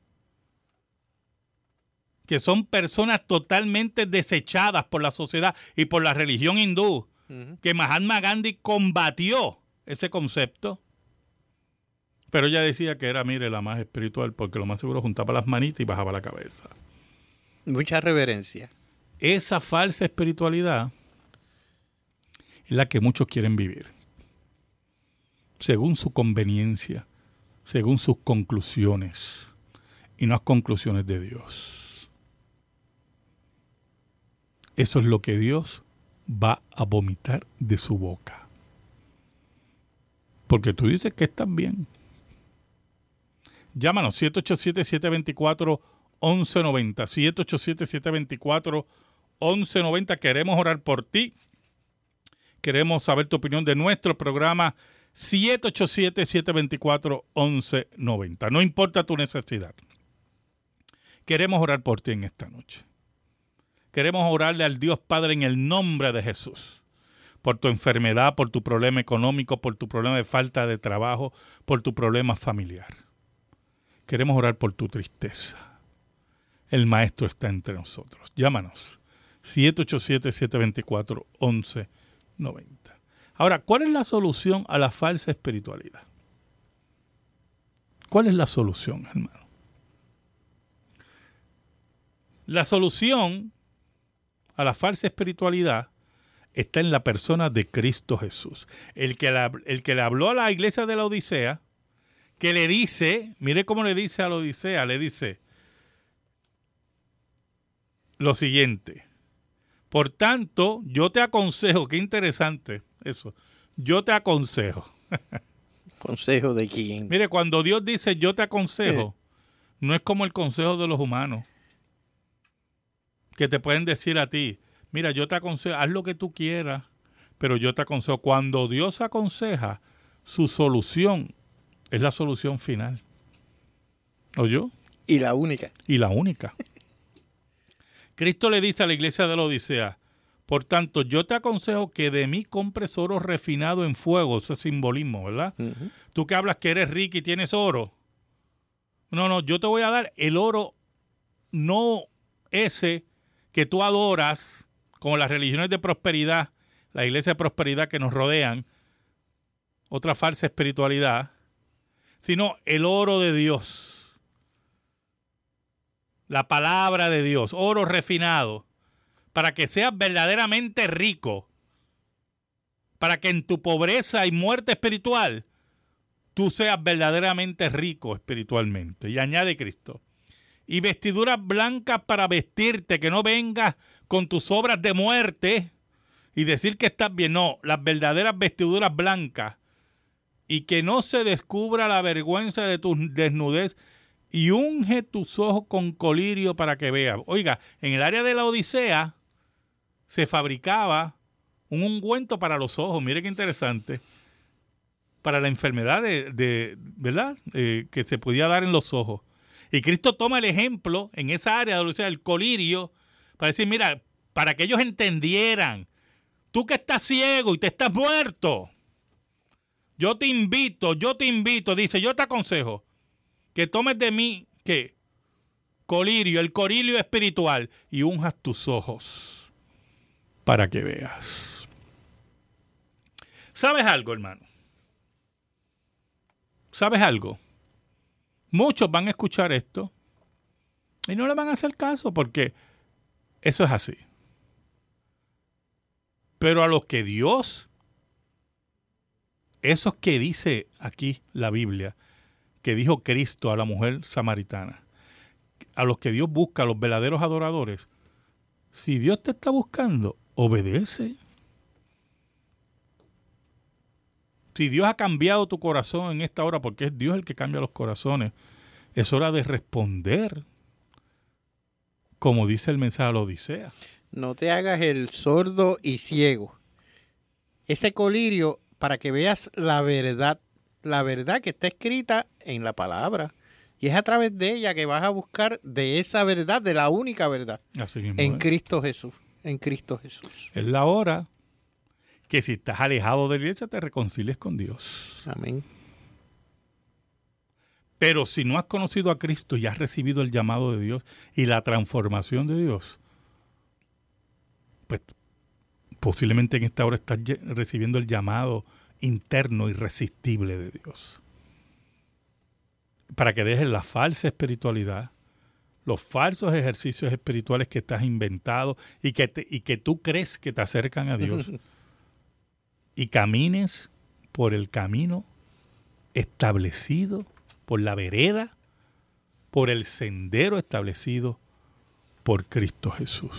que son personas totalmente desechadas por la sociedad y por la religión hindú, que Mahatma Gandhi combatió ese concepto. Pero ella decía que era, mire, la más espiritual, porque lo más seguro juntaba las manitas y bajaba la cabeza. Mucha reverencia. Esa falsa espiritualidad es la que muchos quieren vivir, según su conveniencia, según sus conclusiones, y no las conclusiones de Dios. Eso es lo que Dios va a vomitar de su boca. Porque tú dices que estás bien. Llámanos 787-724-1190. 787-724-1190. Queremos orar por ti. Queremos saber tu opinión de nuestro programa 787-724-1190. No importa tu necesidad. Queremos orar por ti en esta noche. Queremos orarle al Dios Padre en el nombre de Jesús. Por tu enfermedad, por tu problema económico, por tu problema de falta de trabajo, por tu problema familiar. Queremos orar por tu tristeza. El Maestro está entre nosotros. Llámanos. 787-724-1190. Ahora, ¿cuál es la solución a la falsa espiritualidad? ¿Cuál es la solución, hermano? La solución a la falsa espiritualidad está en la persona de Cristo Jesús. El que, el que le habló a la iglesia de la Odisea, que le dice, mire cómo le dice a la Odisea, le dice lo siguiente. Por tanto, yo te aconsejo, qué interesante eso, yo te aconsejo. ¿Consejo de quién? Mire, cuando Dios dice yo te aconsejo, no es como el consejo de los humanos que te pueden decir a ti, mira, yo te aconsejo, haz lo que tú quieras, pero yo te aconsejo, cuando Dios aconseja, su solución es la solución final. yo Y la única. Y la única. Cristo le dice a la iglesia de la Odisea, por tanto, yo te aconsejo que de mí compres oro refinado en fuego, eso es simbolismo, ¿verdad? Tú que hablas que eres rico y tienes oro. No, no, yo te voy a dar el oro, no ese que tú adoras, como las religiones de prosperidad, la iglesia de prosperidad que nos rodean, otra falsa espiritualidad, sino el oro de Dios, la palabra de Dios, oro refinado, para que seas verdaderamente rico, para que en tu pobreza y muerte espiritual tú seas verdaderamente rico espiritualmente. Y añade Cristo y vestiduras blancas para vestirte, que no vengas con tus obras de muerte y decir que estás bien. No, las verdaderas vestiduras blancas y que no se descubra la vergüenza de tu desnudez y unge tus ojos con colirio para que veas. Oiga, en el área de la Odisea se fabricaba un ungüento para los ojos, mire qué interesante, para la enfermedad de, ¿verdad? Eh, que se podía dar en los ojos. Y Cristo toma el ejemplo en esa área, o sea, el colirio, para decir, mira, para que ellos entendieran, tú que estás ciego y te estás muerto, yo te invito, yo te invito, dice, yo te aconsejo que tomes de mí, ¿qué? Colirio, el colirio espiritual, y unjas tus ojos para que veas. ¿Sabes algo, hermano? ¿Sabes algo? Muchos van a escuchar esto y no le van a hacer caso porque eso es así. Pero a los que Dios, esos que dice aquí la Biblia, que dijo Cristo a la mujer samaritana, a los que Dios busca, a los verdaderos adoradores, si Dios te está buscando, obedece. si Dios ha cambiado tu corazón en esta hora, porque es Dios el que cambia los corazones, es hora de responder, como dice el mensaje de la Odisea. No te hagas el sordo y ciego. Ese colirio para que veas la verdad, la verdad que está escrita en la palabra. Y es a través de ella que vas a buscar de esa verdad, de la única verdad. en Cristo Jesús. En Cristo Jesús. Es la hora que si estás alejado de la iglesia te reconcilies con Dios. Amén. Pero si no has conocido a Cristo y has recibido el llamado de Dios y la transformación de Dios, pues posiblemente en esta hora estás recibiendo el llamado interno irresistible de Dios. Para que dejes la falsa espiritualidad, los falsos ejercicios espirituales que estás inventado y que, y que tú crees que te acercan a Dios. y camines por el camino establecido, por la vereda, por el sendero establecido por Cristo Jesús.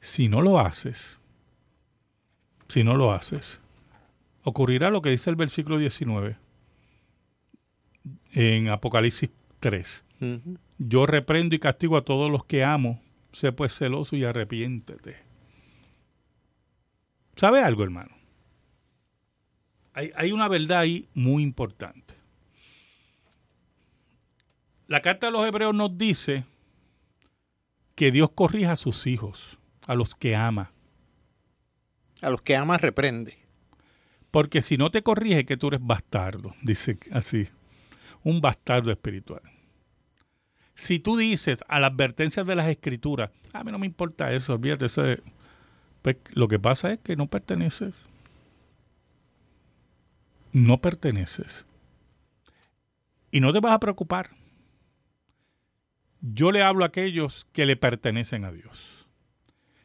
Si no lo haces, si no lo haces, ocurrirá lo que dice el versículo 19 en Apocalipsis 3. Yo reprendo y castigo a todos los que amo, sé pues celoso y arrepiéntete. ¿Sabe algo, hermano? Hay, hay una verdad ahí muy importante. La carta de los hebreos nos dice que Dios corrija a sus hijos, a los que ama. A los que ama reprende. Porque si no te corrige, que tú eres bastardo, dice así, un bastardo espiritual. Si tú dices a las advertencias de las escrituras, a mí no me importa eso, olvídate, eso pues lo que pasa es que no perteneces. No perteneces. Y no te vas a preocupar. Yo le hablo a aquellos que le pertenecen a Dios.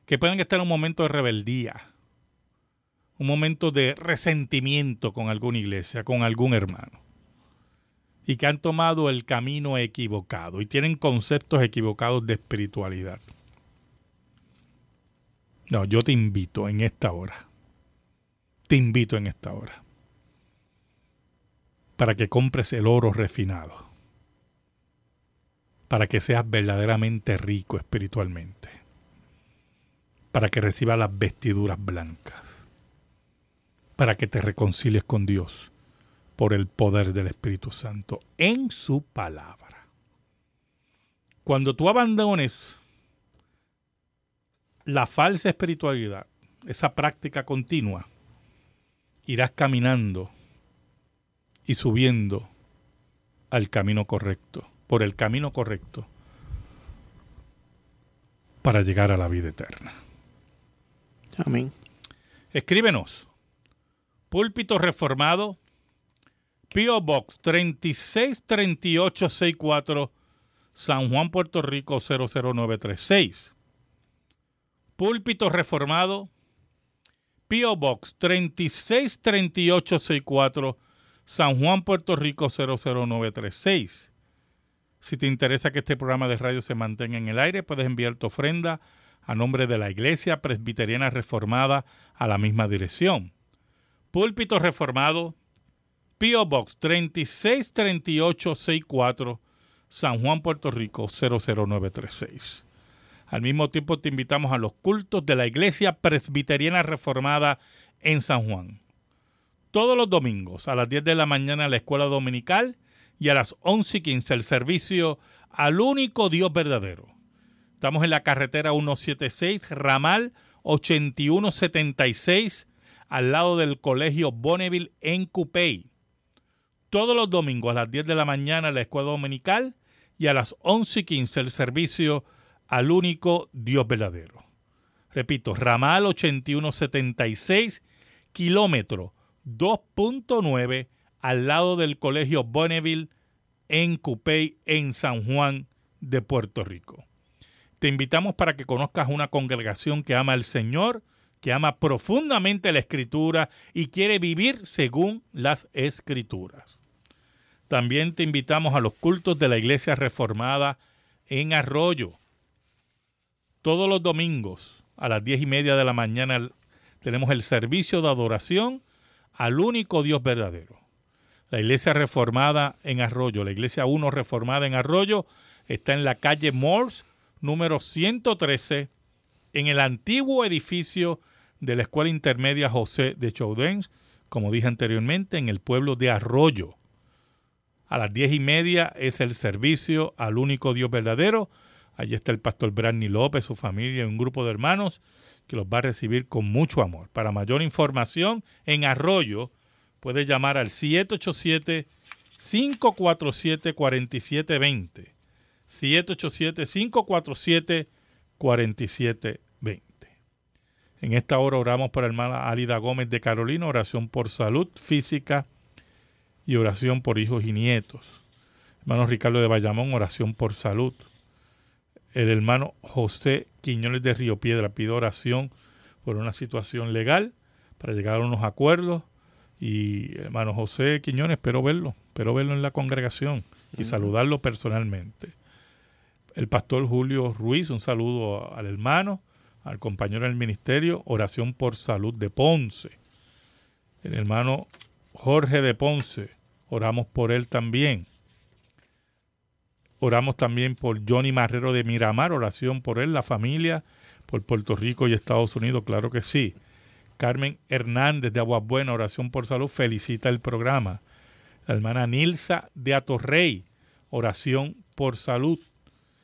Que pueden estar en un momento de rebeldía. Un momento de resentimiento con alguna iglesia, con algún hermano y que han tomado el camino equivocado y tienen conceptos equivocados de espiritualidad. No, yo te invito en esta hora. Te invito en esta hora. Para que compres el oro refinado. Para que seas verdaderamente rico espiritualmente. Para que recibas las vestiduras blancas. Para que te reconcilies con Dios por el poder del Espíritu Santo en su palabra. Cuando tú abandones la falsa espiritualidad, esa práctica continua, irás caminando y subiendo al camino correcto, por el camino correcto, para llegar a la vida eterna. Amén. Escríbenos. Púlpito Reformado, P.O. Box 363864, San Juan, Puerto Rico 00936. Púlpito Reformado, P.O. Box 363864, San Juan, Puerto Rico 00936. Si te interesa que este programa de radio se mantenga en el aire, puedes enviar tu ofrenda a nombre de la Iglesia Presbiteriana Reformada a la misma dirección. Púlpito Reformado, P.O. Box 363864, San Juan, Puerto Rico 00936. Al mismo tiempo te invitamos a los cultos de la Iglesia Presbiteriana Reformada en San Juan. Todos los domingos a las 10 de la mañana la escuela dominical y a las 11 y 15 el servicio al único Dios verdadero. Estamos en la carretera 176, ramal 8176, al lado del colegio Bonneville en Cupey todos los domingos a las 10 de la mañana la escuela dominical y a las 11 y 15 el servicio al único Dios verdadero. Repito, ramal 8176, kilómetro 2.9 al lado del colegio Bonneville en Cupey, en San Juan de Puerto Rico. Te invitamos para que conozcas una congregación que ama al Señor, que ama profundamente la Escritura y quiere vivir según las Escrituras. También te invitamos a los cultos de la Iglesia Reformada en Arroyo. Todos los domingos a las diez y media de la mañana tenemos el servicio de adoración al único Dios verdadero. La Iglesia Reformada en Arroyo, la Iglesia 1 Reformada en Arroyo, está en la calle Morse, número 113, en el antiguo edificio de la Escuela Intermedia José de Chaudens, como dije anteriormente, en el pueblo de Arroyo. A las diez y media es el servicio al único Dios verdadero. Allí está el pastor Branny López, su familia y un grupo de hermanos que los va a recibir con mucho amor. Para mayor información, en Arroyo puede llamar al 787-547-4720. 787-547-4720. En esta hora oramos por la hermana Alida Gómez de Carolina, oración por salud física y oración por hijos y nietos. Hermano Ricardo de Bayamón, oración por salud. El hermano José Quiñones de Río Piedra pide oración por una situación legal para llegar a unos acuerdos. Y hermano José Quiñones, espero verlo, espero verlo en la congregación y saludarlo personalmente. El pastor Julio Ruiz, un saludo al hermano, al compañero del ministerio, oración por salud de Ponce. El hermano Jorge de Ponce, oramos por él también. Oramos también por Johnny Marrero de Miramar, oración por él, la familia, por Puerto Rico y Estados Unidos, claro que sí. Carmen Hernández de Aguas Buenas, oración por salud, felicita el programa. La hermana Nilsa de Atorrey, oración por salud.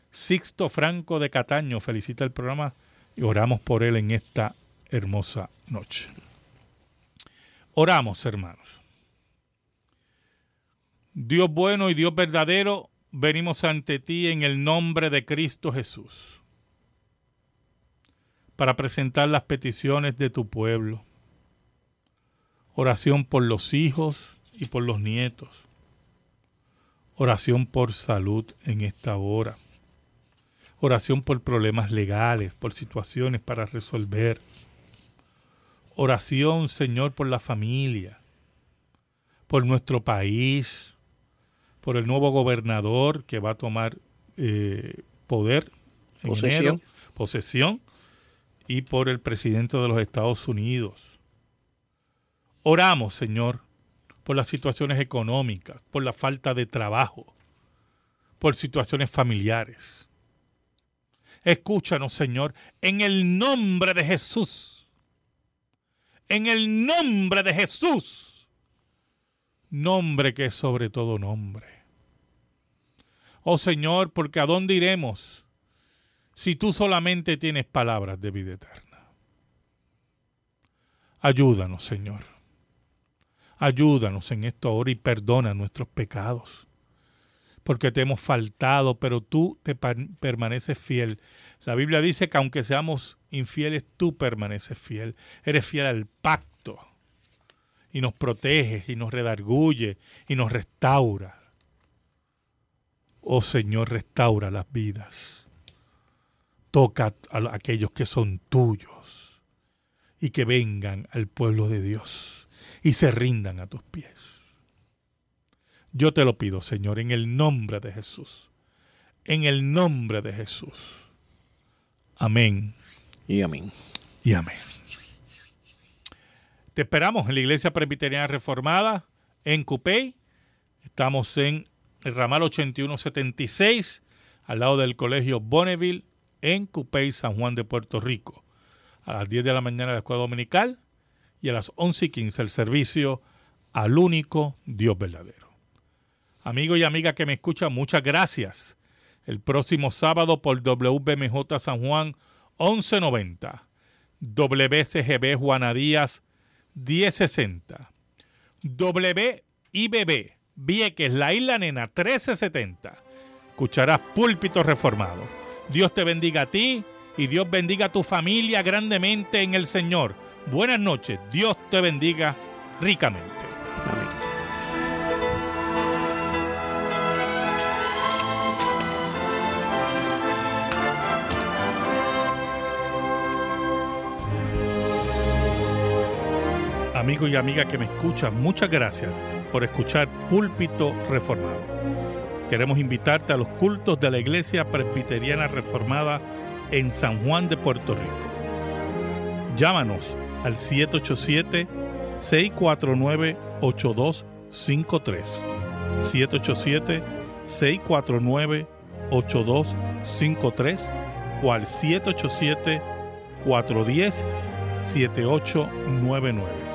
Sixto Franco de Cataño, felicita el programa y oramos por él en esta hermosa noche. Oramos, hermanos. Dios bueno y Dios verdadero, venimos ante ti en el nombre de Cristo Jesús para presentar las peticiones de tu pueblo. Oración por los hijos y por los nietos. Oración por salud en esta hora. Oración por problemas legales, por situaciones para resolver. Oración, Señor, por la familia, por nuestro país, por el nuevo gobernador que va a tomar eh, poder en posesión. posesión, y por el presidente de los Estados Unidos. Oramos, Señor, por las situaciones económicas, por la falta de trabajo, por situaciones familiares. Escúchanos, Señor, en el nombre de Jesús. En el nombre de Jesús. Nombre que es sobre todo nombre. Oh Señor, porque ¿a dónde iremos si tú solamente tienes palabras de vida eterna? Ayúdanos, Señor. Ayúdanos en esto ahora y perdona nuestros pecados. Porque te hemos faltado, pero tú te permaneces fiel. La Biblia dice que aunque seamos infieles, tú permaneces fiel. Eres fiel al pacto. Y nos proteges y nos redarguye y nos restaura. Oh Señor, restaura las vidas. Toca a aquellos que son tuyos y que vengan al pueblo de Dios y se rindan a tus pies. Yo te lo pido, Señor, en el nombre de Jesús. En el nombre de Jesús. Amén. Y amén. Y amén. Te esperamos en la Iglesia Presbiteriana Reformada en Cupey. Estamos en el ramal 8176, al lado del colegio Bonneville, en Cupey, San Juan de Puerto Rico. A las 10 de la mañana la escuela dominical y a las 11 y 15 el servicio al único Dios verdadero. Amigo y amiga que me escuchan, muchas gracias. El próximo sábado por WBMJ San Juan 1190, WCGB Juana Díaz 1060, WIBB Vieques, La Isla Nena 1370. Escucharás Púlpito Reformado. Dios te bendiga a ti y Dios bendiga a tu familia grandemente en el Señor. Buenas noches. Dios te bendiga ricamente. Amigo y amiga que me escuchan, muchas gracias por escuchar Púlpito Reformado. Queremos invitarte a los cultos de la Iglesia Presbiteriana Reformada en San Juan de Puerto Rico. Llámanos al 787-649-8253. 787-649-8253 o al 787-410-7899. 787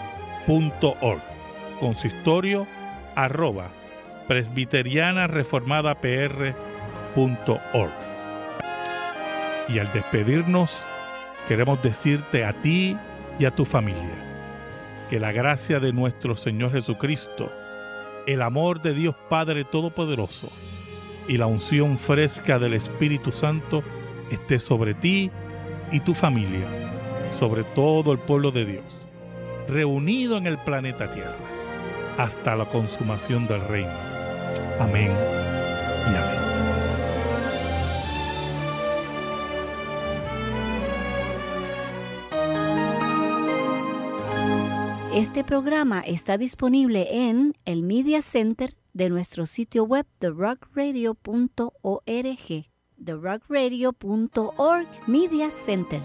consistorio arroba presbiteriana reformada pr.org. Y al despedirnos, queremos decirte a ti y a tu familia que la gracia de nuestro Señor Jesucristo, el amor de Dios Padre Todopoderoso y la unción fresca del Espíritu Santo esté sobre ti y tu familia, sobre todo el pueblo de Dios, reunido en el planeta Tierra, hasta la consumación del reino. Amén y amén. Este programa está disponible en el Media Center de nuestro sitio web therockradio.org. therockradio.org Media Center.